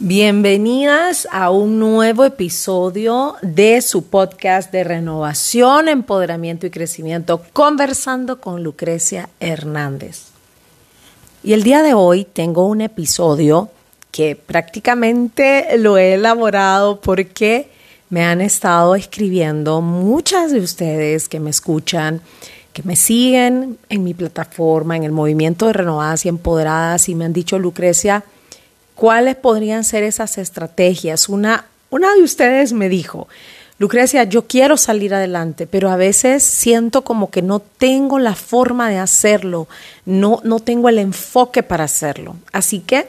Bienvenidas a un nuevo episodio de su podcast de renovación, empoderamiento y crecimiento, conversando con Lucrecia Hernández. Y el día de hoy tengo un episodio que prácticamente lo he elaborado porque me han estado escribiendo muchas de ustedes que me escuchan, que me siguen en mi plataforma, en el movimiento de renovadas y empoderadas y me han dicho, Lucrecia, ¿Cuáles podrían ser esas estrategias? Una, una de ustedes me dijo, Lucrecia, yo quiero salir adelante, pero a veces siento como que no tengo la forma de hacerlo, no, no tengo el enfoque para hacerlo. Así que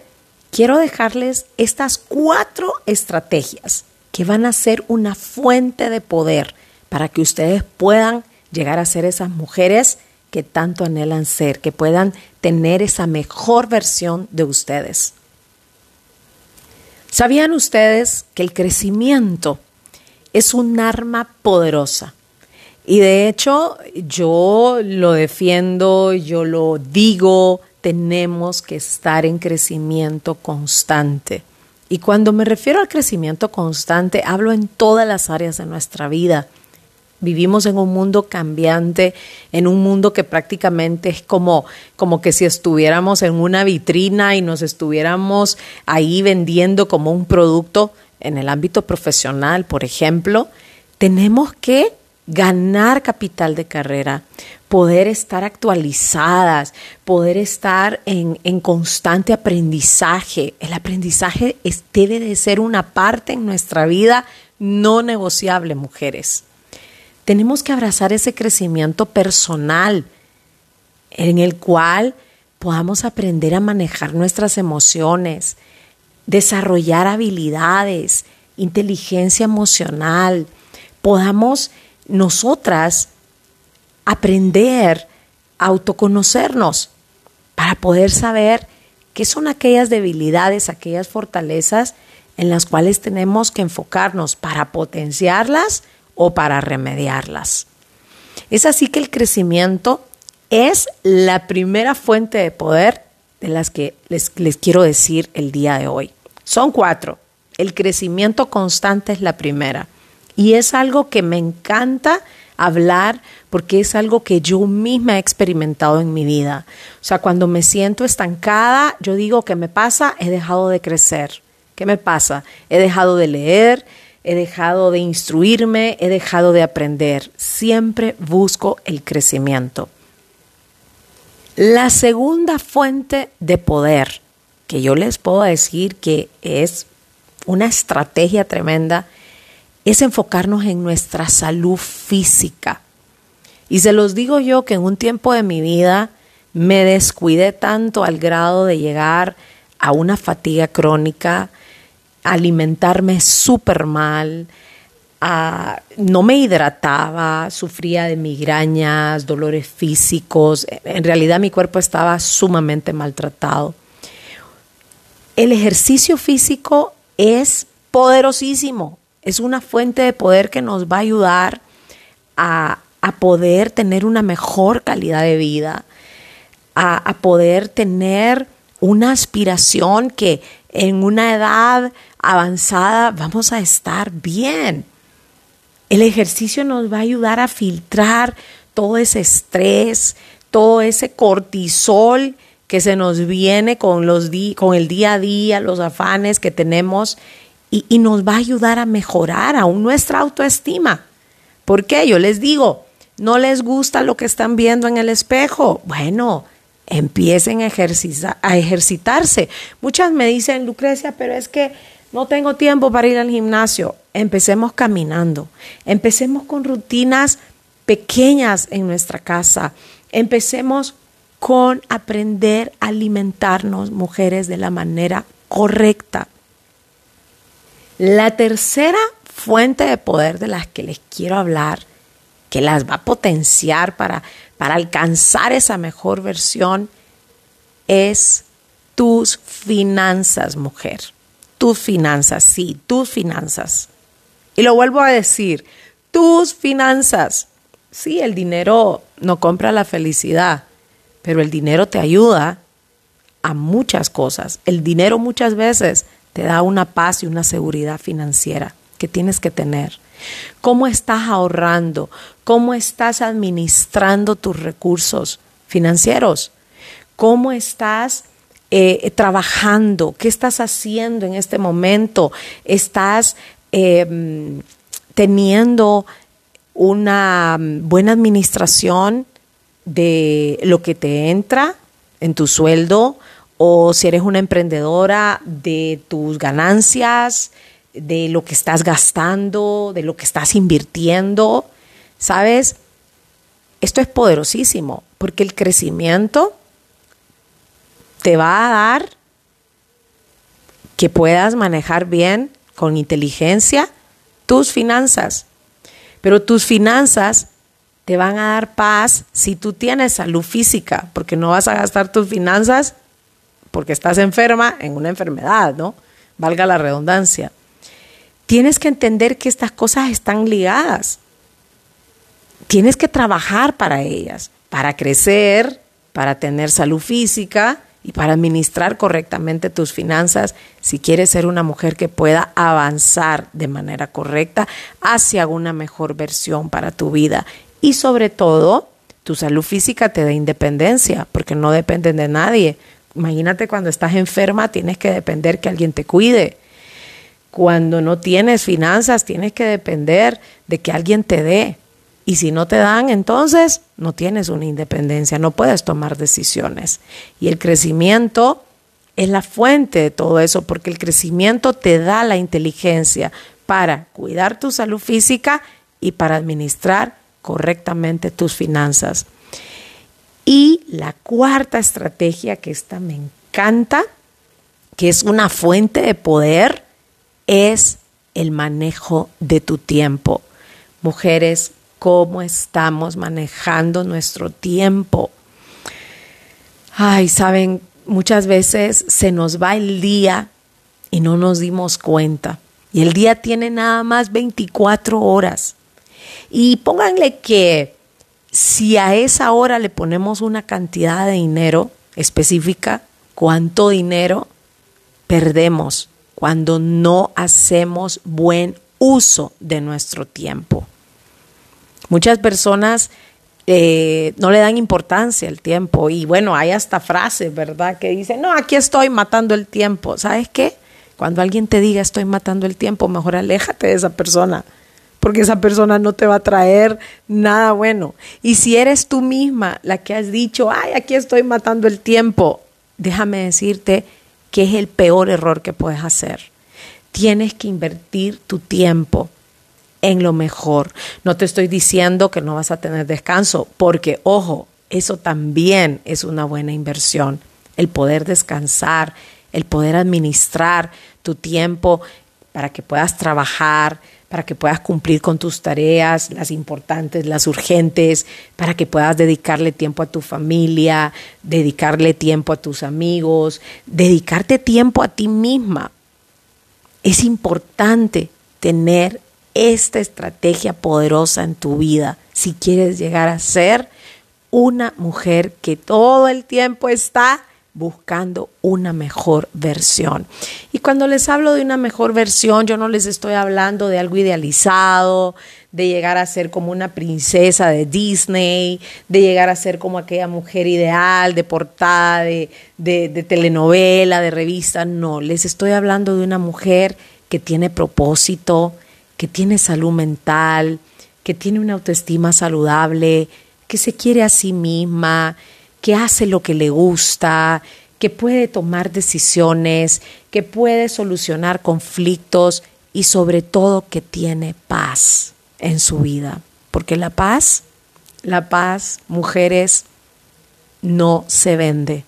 quiero dejarles estas cuatro estrategias que van a ser una fuente de poder para que ustedes puedan llegar a ser esas mujeres que tanto anhelan ser, que puedan tener esa mejor versión de ustedes. ¿Sabían ustedes que el crecimiento es un arma poderosa? Y de hecho yo lo defiendo, yo lo digo, tenemos que estar en crecimiento constante. Y cuando me refiero al crecimiento constante, hablo en todas las áreas de nuestra vida Vivimos en un mundo cambiante, en un mundo que prácticamente es como, como que si estuviéramos en una vitrina y nos estuviéramos ahí vendiendo como un producto en el ámbito profesional, por ejemplo. Tenemos que ganar capital de carrera, poder estar actualizadas, poder estar en, en constante aprendizaje. El aprendizaje debe de ser una parte en nuestra vida no negociable, mujeres. Tenemos que abrazar ese crecimiento personal en el cual podamos aprender a manejar nuestras emociones, desarrollar habilidades, inteligencia emocional, podamos nosotras aprender a autoconocernos para poder saber qué son aquellas debilidades, aquellas fortalezas en las cuales tenemos que enfocarnos para potenciarlas o para remediarlas. Es así que el crecimiento es la primera fuente de poder de las que les, les, quiero decir el día de hoy. Son cuatro. El crecimiento constante es la primera. Y es algo que me encanta hablar porque es algo que yo misma he experimentado en mi vida. O sea, cuando me siento estancada, yo digo, ¿qué me pasa? He dejado de crecer. ¿Qué me pasa? He dejado de leer, he dejado de instruirme, he dejado de aprender. Siempre busco el crecimiento. La segunda fuente de poder que yo les puedo decir que es una estrategia tremenda es enfocarnos en nuestra salud física. Y se los digo yo que en un tiempo de mi vida me descuidé tanto al grado de llegar a una fatiga crónica, alimentarme súper mal, no me hidrataba, sufría de migrañas, dolores físicos, en realidad mi cuerpo estaba sumamente maltratado. El ejercicio físico es poderosísimo, es una fuente de poder que nos va a ayudar a, poder tener una mejor calidad de vida, a poder tener una aspiración que en una edad avanzada vamos a estar bien. El ejercicio nos va a ayudar a filtrar todo ese estrés, todo ese cortisol que se nos viene con, los con el día a día, los afanes que tenemos y, y nos va a ayudar a mejorar aún nuestra autoestima. ¿Por qué? Yo les digo, no les gusta lo que están viendo en el espejo. Bueno, empiecen a, a ejercitarse. Muchas me dicen, Lucrecia, pero es que no tengo tiempo para ir al gimnasio. Empecemos caminando. Empecemos con rutinas pequeñas en nuestra casa. Empecemos con aprender a alimentarnos, mujeres, de la manera correcta. La tercera fuente de poder de las que les quiero hablar, que las va a potenciar para, para alcanzar esa mejor versión, es tus finanzas, mujer tus finanzas, sí, tus finanzas. Y lo vuelvo a decir, tus finanzas. Sí, el dinero no compra la felicidad, pero el dinero te ayuda a muchas cosas. El dinero muchas veces te da una paz y una seguridad financiera que tienes que tener. ¿Cómo estás ahorrando? ¿Cómo estás administrando tus recursos financieros? ¿Cómo estás eh, trabajando? ¿Qué estás haciendo en este momento? ¿Estás em, teniendo una buena administración de lo que te entra en tu sueldo? ¿O si eres una emprendedora de tus ganancias? De lo que estás gastando, de lo que estás invirtiendo. ¿Sabes? Esto es poderosísimo porque el crecimiento te va a dar que puedas manejar bien, con inteligencia, tus finanzas. Pero tus finanzas te van a dar paz si tú tienes salud física, porque no vas a gastar tus finanzas porque estás enferma en una enfermedad, ¿no? Valga la redundancia tienes que entender que estas cosas están ligadas. Tienes que trabajar para ellas, para crecer, para tener salud física y para administrar correctamente tus finanzas si quieres ser una mujer que pueda avanzar de manera correcta hacia una mejor versión para tu vida. Y sobre todo, tu salud física te da independencia, porque no dependen de nadie. Imagínate cuando estás enferma, tienes que depender que alguien te cuide cuando no tienes finanzas, tienes que depender de que alguien te dé. Y si no te dan, entonces no tienes una independencia, no puedes tomar decisiones. Y el crecimiento es la fuente de todo eso, porque el crecimiento te da la inteligencia para cuidar tu salud física y para administrar correctamente tus finanzas. Y la cuarta estrategia, que esta me encanta, que es una fuente de poder, es el manejo de tu tiempo. Mujeres, ¿cómo estamos manejando nuestro tiempo? Ay, saben, muchas veces se nos va el día y no nos dimos cuenta. Y el día tiene nada más 24 horas. Y pónganle que si a esa hora le ponemos una cantidad de dinero específica, ¿cuánto dinero perdemos? Cuando no hacemos buen uso de nuestro tiempo. Muchas personas eh, no le dan importancia al tiempo y bueno, hay hasta frases, ¿verdad? Que dicen, no, aquí estoy matando el tiempo. ¿Sabes qué? Cuando alguien te diga estoy matando el tiempo, mejor aléjate de esa persona, porque esa persona no te va a traer nada bueno. Y si eres tú misma la que has dicho, ay, aquí estoy matando el tiempo, déjame decirte que es el peor error que puedes hacer. Tienes que invertir tu tiempo en lo mejor. No te estoy diciendo que no vas a tener descanso, porque, ojo, eso también es una buena inversión. El poder descansar, el poder administrar tu tiempo para que puedas trabajar, para que puedas cumplir con tus tareas, las importantes, las urgentes, para que puedas dedicarle tiempo a tu familia, dedicarle tiempo a tus amigos, dedicarte tiempo a ti misma. Es importante tener esta estrategia poderosa en tu vida si quieres llegar a ser una mujer que todo el tiempo está buscando una mejor versión. Y cuando les hablo de una mejor versión, yo no les estoy hablando de algo idealizado, de llegar a ser como una princesa de Disney, de llegar a ser como aquella mujer ideal de portada, de, de, telenovela, de revista. No, les estoy hablando de una mujer que tiene propósito, que tiene salud mental, que tiene una autoestima saludable, que se quiere a sí misma, que hace lo que le gusta, que puede tomar decisiones, que puede solucionar conflictos y sobre todo que tiene paz en su vida. Porque la paz, la paz, mujeres, no se vende,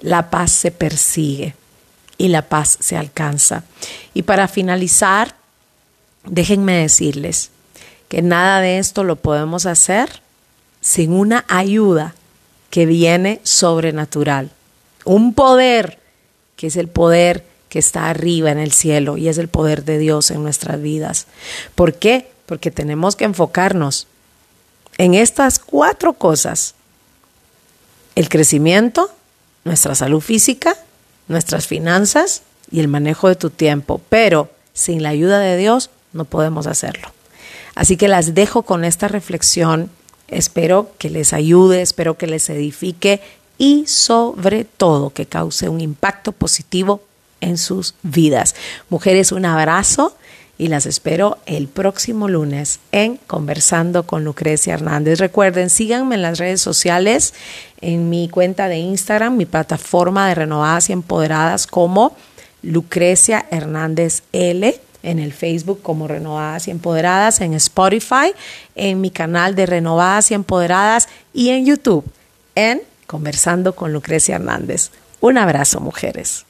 la paz se persigue y la paz se alcanza. Y para finalizar, déjenme decirles que nada de esto lo podemos hacer sin una ayuda que viene sobrenatural. Un poder que es el poder que está arriba en el cielo y es el poder de Dios en nuestras vidas. ¿Por qué? Porque tenemos que enfocarnos en estas cuatro cosas. El crecimiento, nuestra salud física, nuestras finanzas y el manejo de tu tiempo, pero sin la ayuda de Dios no podemos hacerlo. Así que las dejo con esta reflexión. Espero que les ayude, espero que les edifique y sobre todo que cause un impacto positivo en sus vidas. Mujeres, un abrazo y las espero el próximo lunes en Conversando con Lucrecia Hernández. Recuerden, síganme en las redes sociales, en mi cuenta de Instagram, mi plataforma de Renovadas y Empoderadas como Lucrecia Hernández L en el Facebook como Renovadas y Empoderadas, en Spotify, en mi canal de Renovadas y Empoderadas y en YouTube en Conversando con Lucrecia Hernández. Un abrazo, mujeres.